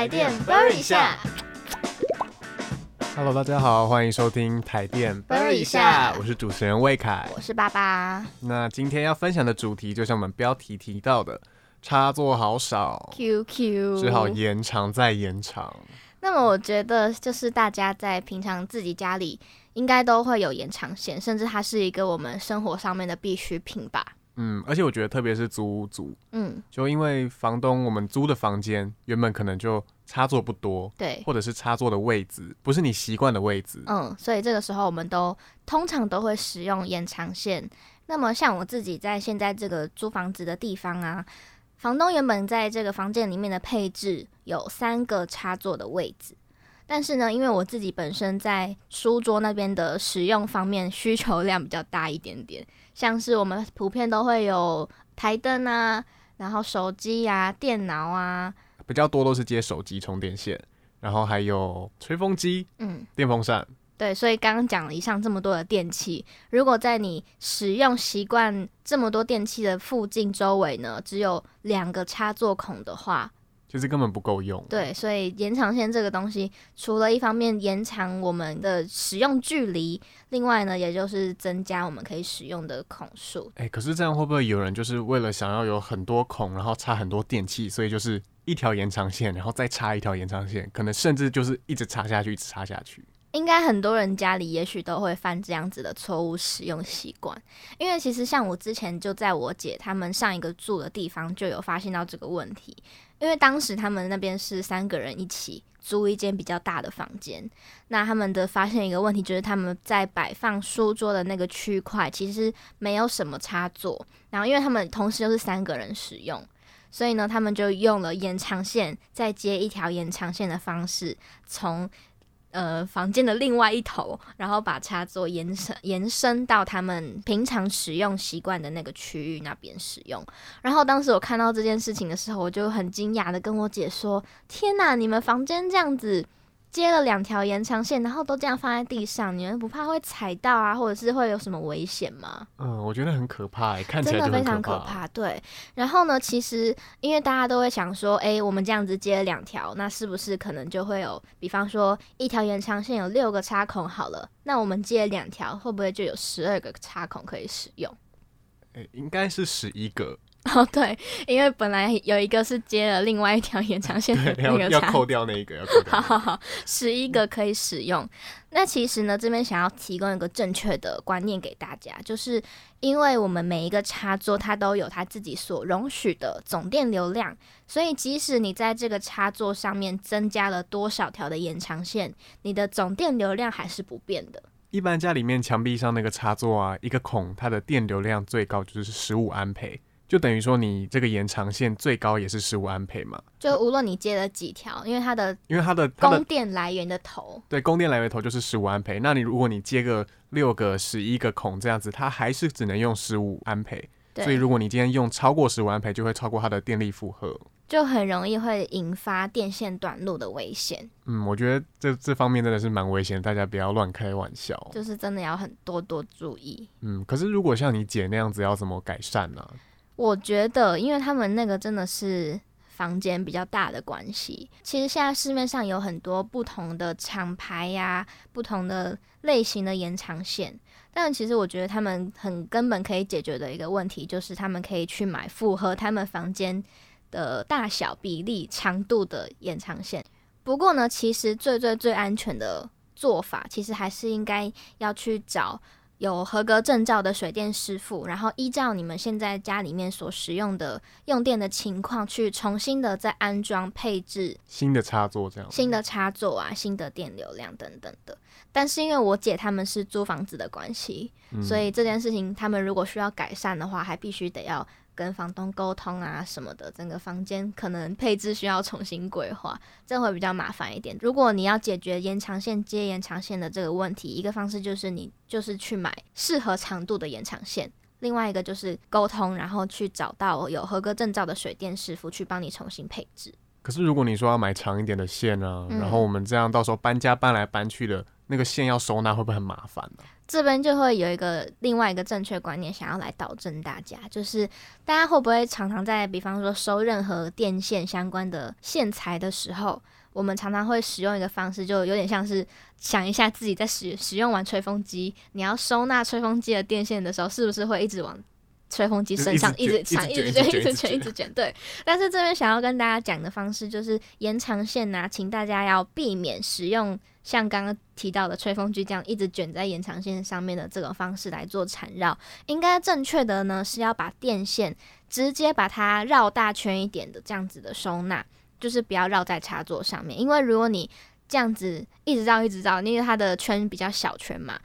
台电 Burn 一下。Hello，大家好，欢迎收听台电 Burn 一下我是主持人魏凯。我是爸爸那今天要分享的主题，就像我们标题提到的，插座好少，QQ，只好延长再延长。那么我觉得，就是大家在平常自己家里应该都会有延长线，甚至它是一个我们生活上面的必需品吧。嗯，而且我觉得特别是租屋族，嗯，就因为房东我们租的房间原本可能就插座不多，对，或者是插座的位置不是你习惯的位置。嗯，所以这个时候我们都通常都会使用延长线。那么像我自己在现在这个租房子的地方啊，房东原本在这个房间里面的配置有三个插座的位置，但是呢，因为我自己本身在书桌那边的使用方面需求量比较大一点点，像是我们普遍都会有台灯啊，然后手机啊、电脑啊，比较多都是接手机充电线，然后还有吹风机、嗯，电风扇。对，所以刚刚讲了以上这么多的电器，如果在你使用习惯这么多电器的附近周围呢，只有两个插座孔的话，其实根本不够用。对，所以延长线这个东西，除了一方面延长我们的使用距离，另外呢，也就是增加我们可以使用的孔数。哎、可是这样会不会有人就是为了想要有很多孔，然后插很多电器，所以就是一条延长线，然后再插一条延长线，可能甚至就是一直插下去，一直插下去。应该很多人家里也许都会犯这样子的错误使用习惯，因为其实像我之前就在我姐他们上一个住的地方就有发现到这个问题，因为当时他们那边是三个人一起租一间比较大的房间，那他们的发现一个问题就是他们在摆放书桌的那个区块其实没有什么插座，然后因为他们同时又是三个人使用。所以呢，他们就用了延长线再接一条延长线的方式，从呃房间的另外一头，然后把插座延伸延伸到他们平常使用习惯的那个区域那边使用。然后当时我看到这件事情的时候，我就很惊讶的跟我姐说：“天哪，你们房间这样子接了两条延长线，然后都这样放在地上，你们不怕会踩到啊，或者是会有什么危险吗？”嗯，我觉得很可怕、欸，看起真的非常可怕。对，然后呢，其实因为大家都会想说，诶，我们这样子接了两条，那是不是可能就会有，比方说一条延长线有六个插孔好了，那我们接了两条，会不会就有十二个插孔可以使用？哎、应该是十一个，哦，对，因为本来有一个是接了另外一条延长线的那个插要扣掉那一个，要扣掉 好。好好，十一个可以使用。那其实呢，这边想要提供一个正确的观念给大家，就是因为我们每一个插座它都有它自己所容许的总电流量，所以即使你在这个插座上面增加了多少条的延长线，你的总电流量还是不变的。一般家里面墙壁上那个插座啊，一个孔它的电流量最高就是十五安培，就等于说你这个延长线最高也是十五安培嘛，就无论你接了几条，因为它的因为它的供电来源的头，对供电来源头就是十五安培，那你如果你接个六个、十一个孔这样子，它还是只能用十五安培。所以如果你今天用超过十五安培，就会超过它的电力负荷。就很容易会引发电线短路的危险，嗯，我觉得这这方面真的是蛮危险，大家不要乱开玩笑。就是真的要很多多注意。嗯，可是如果像你姐那样子，要怎么改善呢、我觉得，因为他们那个真的是房间比较大的关系，其实现在市面上有很多不同的厂牌呀、不同的类型的延长线。但其实我觉得他们很根本可以解决的一个问题，就是他们可以去买符合他们房间的大小、比例、长度的延长线。不过呢，其实最最最安全的做法，其实还是应该要去找有合格证照的水电师傅，然后依照你们现在家里面所使用的用电的情况，去重新的再安装配置新的插座这样。新的插座啊、新的电流量等等的。但是因为我姐他们是租房子的关系，嗯所以这件事情他们如果需要改善的话，还必须得要跟房东沟通啊什么的，整个房间可能配置需要重新规划，这会比较麻烦一点。如果你要解决延长线接延长线的这个问题，一个方式就是你就是去买适合长度的延长线。另外一个就是沟通，然后去找到有合格证照的水电师傅去帮你重新配置。可是如果你说要买长一点的线啊，嗯然后我们这样到时候搬家搬来搬去的，那个线要收纳会不会很麻烦呢、这边就会有一个另外一个正确观念，想要来导正大家，就是大家会不会常常在，比方说收任何电线相关的线材的时候，我们常常会使用一个方式，就有点像是想一下自己在使使用完吹风机，你要收纳吹风机的电线的时候，是不是会一直往吹风机身上一直直缠、一直卷、一直卷、一直卷？对。但是这边想要跟大家讲的方式，就是延长线呐、请大家要避免使用像刚刚提到的吹风机这样一直卷在延长线上面的这种方式来做缠绕。应该正确的呢是要把电线直接把它绕大圈一点的这样子的收纳，就是不要绕在插座上面，因为如果你这样子一直绕一直绕，因为它的圈比较小圈嘛。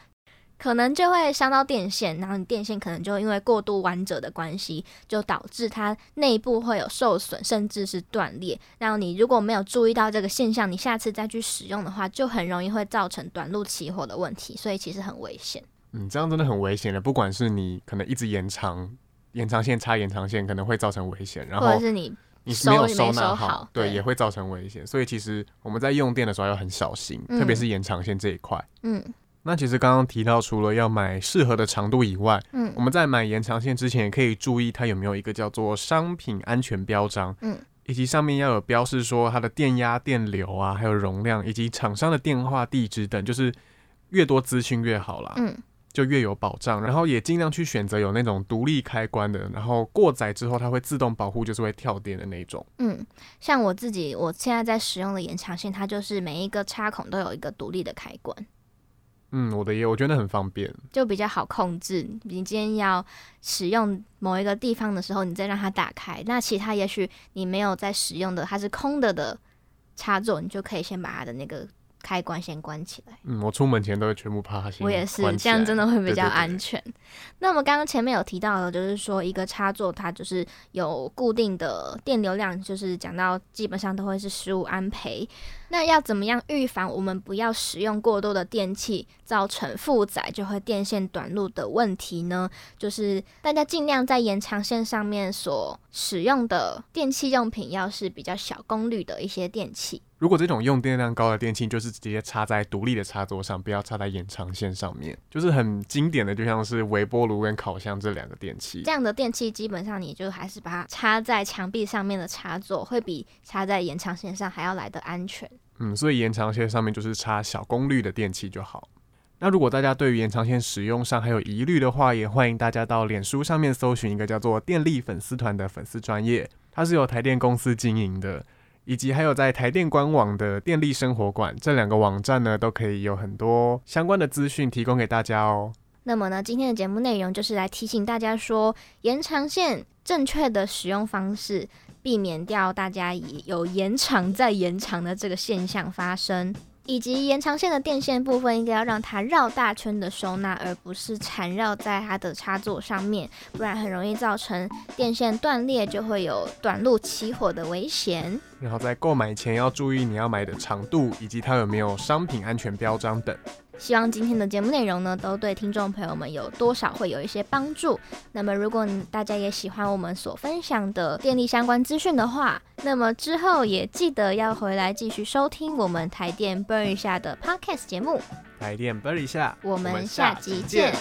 可能就会伤到电线，然后你电线可能就因为过度弯折的关系，就导致它内部会有受损，甚至是断裂。然后你如果没有注意到这个现象，你下次再去使用的话，就很容易会造成短路起火的问题，所以其实很危险。嗯，这样真的很危险的。不管是你可能一直延长延长线插延长线，可能会造成危险，然后或者是你你没有收纳收好对，对也会造成危险。所以其实我们在用电的时候要很小心，嗯特别是延长线这一块。嗯那其实刚刚提到，除了要买适合的长度以外，嗯我们在买延长线之前，也可以注意它有没有一个叫做商品安全标章，嗯，以及上面要有标示说它的电压、电流啊，还有容量，以及厂商的电话、地址等，就是越多资讯越好啦，嗯就越有保障。然后也尽量去选择有那种独立开关的，然后过载之后它会自动保护，就是会跳电的那种。嗯，像我自己我现在在使用的延长线，它就是每一个插孔都有一个独立的开关。嗯，我的也我觉得很方便。就比较好控制。你今天要使用某一个地方的时候，你再让它打开。那其他也许你没有在使用的，它是空的的插座，你就可以先把它的那个开关先关起来。嗯，我出门前都会全部趴下我也是这样真的会比较安全。那我们刚刚前面有提到的，就是说一个插座它就是有固定的电流量，就是讲到基本上都会是十五安培。那要怎么样预防我们不要使用过多的电器，造成负载就会电线短路的问题呢？就是大家尽量在延长线上面所使用的电器用品，要是比较小功率的一些电器。如果这种用电量高的电器，就是直接插在独立的插座上，不要插在延长线上面。就是很经典的，就像是微波炉跟烤箱这两个电器这。样的电器基本上你就还是把它插在墙壁上面的插座，会比插在延长线上还要来得安全。嗯，所以延长线上面就是插小功率的电器就好。那如果大家对于延长线使用上还有疑虑的话，也欢迎大家到脸书上面搜寻一个叫做“电力粉丝团”的粉丝专业，它是由台电公司经营的，以及还有在台电官网的电力生活馆这两个网站呢，都可以有很多相关的资讯提供给大家哦。那么呢，今天的节目内容就是来提醒大家说，延长线正确的使用方式，避免掉大家以有延长再延长的这个现象发生。以及延长线的电线部分，应该要让它绕大圈的收纳，而不是缠绕在它的插座上面，不然很容易造成电线断裂，就会有短路起火的危险。然后在购买前要注意你要买的长度，以及它有没有商品安全标章等。希望今天的节目内容呢，都对听众朋友们有多少会有一些帮助。那么，如果大家也喜欢我们所分享的电力相关资讯的话，那么之后也记得要回来继续收听我们台电 Burn 一下的 Podcast 节目。台电 Burn 一下，我们下集见。